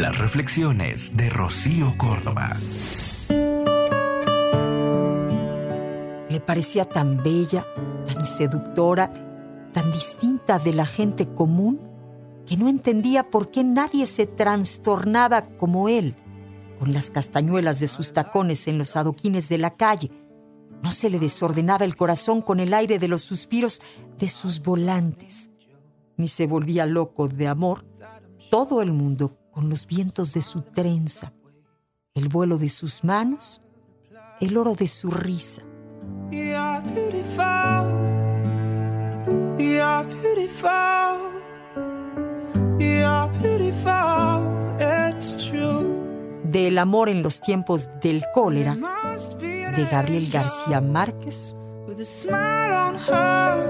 Las reflexiones de Rocío Córdoba. Le parecía tan bella, tan seductora, tan distinta de la gente común, que no entendía por qué nadie se trastornaba como él, con las castañuelas de sus tacones en los adoquines de la calle. No se le desordenaba el corazón con el aire de los suspiros de sus volantes, ni se volvía loco de amor todo el mundo con los vientos de su trenza, el vuelo de sus manos, el oro de su risa. You're beautiful. You're beautiful. You're beautiful. It's true. Del amor en los tiempos del cólera, de Gabriel García Márquez, with a smile on her